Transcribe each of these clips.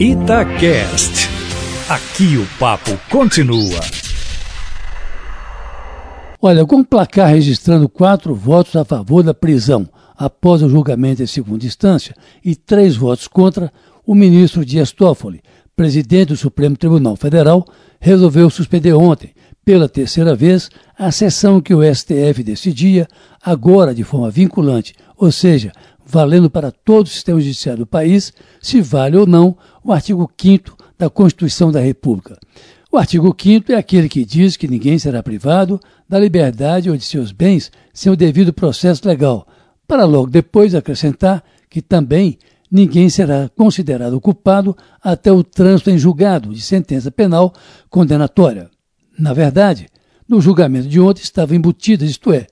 Itacast. Aqui o papo continua. Olha, com o placar registrando quatro votos a favor da prisão após o julgamento em segunda instância e três votos contra, o ministro Dias Toffoli, presidente do Supremo Tribunal Federal, resolveu suspender ontem, pela terceira vez, a sessão que o STF decidia, agora de forma vinculante, ou seja, valendo para todo o sistema judiciário do país, se vale ou não o artigo 5 da Constituição da República. O artigo 5 é aquele que diz que ninguém será privado da liberdade ou de seus bens sem o devido processo legal, para logo depois acrescentar que também ninguém será considerado culpado até o trânsito em julgado de sentença penal condenatória. Na verdade, no julgamento de ontem estava embutidas, isto é,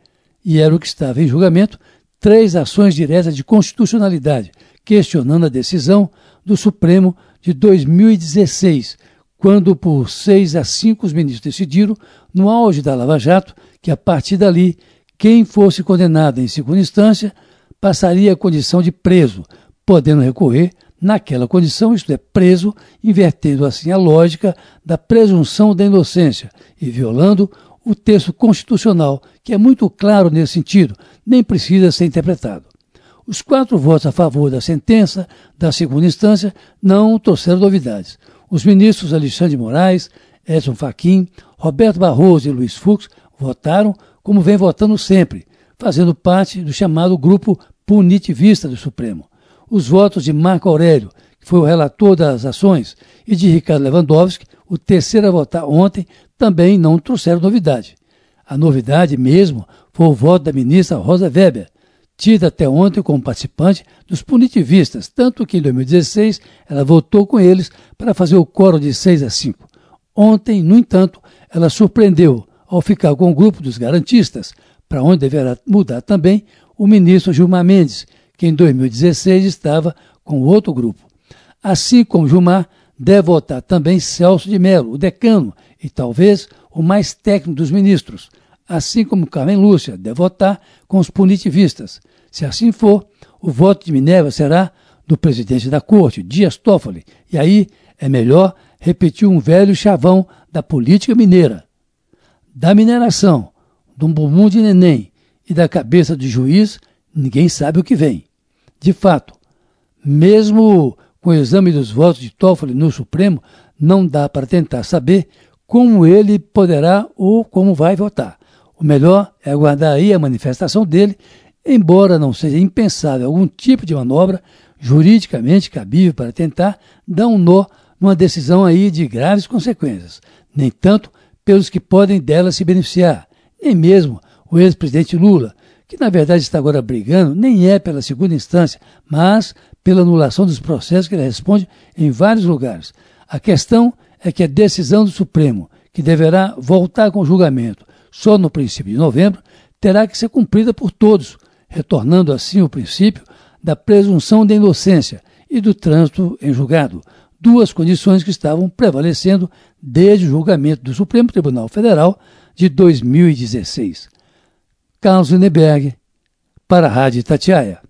e era o que estava em julgamento, três ações diretas de constitucionalidade, questionando a decisão do Supremo de 2016, quando por 6 a 5 os ministros decidiram, no auge da Lava Jato, que a partir dali, quem fosse condenado em segunda instância passaria a condição de preso, podendo recorrer naquela condição, isto é, preso, invertendo assim a lógica da presunção da inocência e violando o texto constitucional, que é muito claro nesse sentido, nem precisa ser interpretado. Os quatro votos a favor da sentença da segunda instância não trouxeram novidades. Os ministros Alexandre Moraes, Edson Fachin, Roberto Barroso e Luiz Fux votaram como vem votando sempre, fazendo parte do chamado grupo punitivista do Supremo. Os votos de Marco Aurélio, que foi o relator das ações, e de Ricardo Lewandowski, o terceiro a votar ontem, também não trouxeram novidade. A novidade mesmo foi o voto da ministra Rosa Weber, tida até ontem como participante dos punitivistas, tanto que em 2016 ela votou com eles para fazer o coro de 6 a 5. Ontem, no entanto, ela surpreendeu ao ficar com o grupo dos garantistas, para onde deverá mudar também o ministro Gilmar Mendes, que em 2016 estava com outro grupo. Assim como Gilmar, deve votar também Celso de Mello, o decano, e talvez o mais técnico dos ministros, assim como Carmen Lúcia, deve votar com os punitivistas. Se assim for, o voto de Minerva será do presidente da corte, Dias Toffoli, e aí é melhor repetir um velho chavão da política mineira. Da mineração, do bumbum de neném e da cabeça do juiz, ninguém sabe o que vem. De fato, mesmo com o exame dos votos de Toffoli no Supremo, não dá para tentar saber como ele poderá ou como vai votar. O melhor é aguardar aí a manifestação dele, embora não seja impensável algum tipo de manobra juridicamente cabível para tentar dar um nó numa decisão aí de graves consequências, nem tanto pelos que podem dela se beneficiar, nem mesmo o ex-presidente Lula, que na verdade está agora brigando, nem é pela segunda instância, mas pela anulação dos processos que ele responde em vários lugares. A questão é que a decisão do Supremo, que deverá voltar com julgamento só no princípio de novembro, terá que ser cumprida por todos, retornando assim o princípio da presunção da inocência e do trânsito em julgado, duas condições que estavam prevalecendo desde o julgamento do Supremo Tribunal Federal de 2016. Carlos Lineberg, para a Rádio Tatiaia.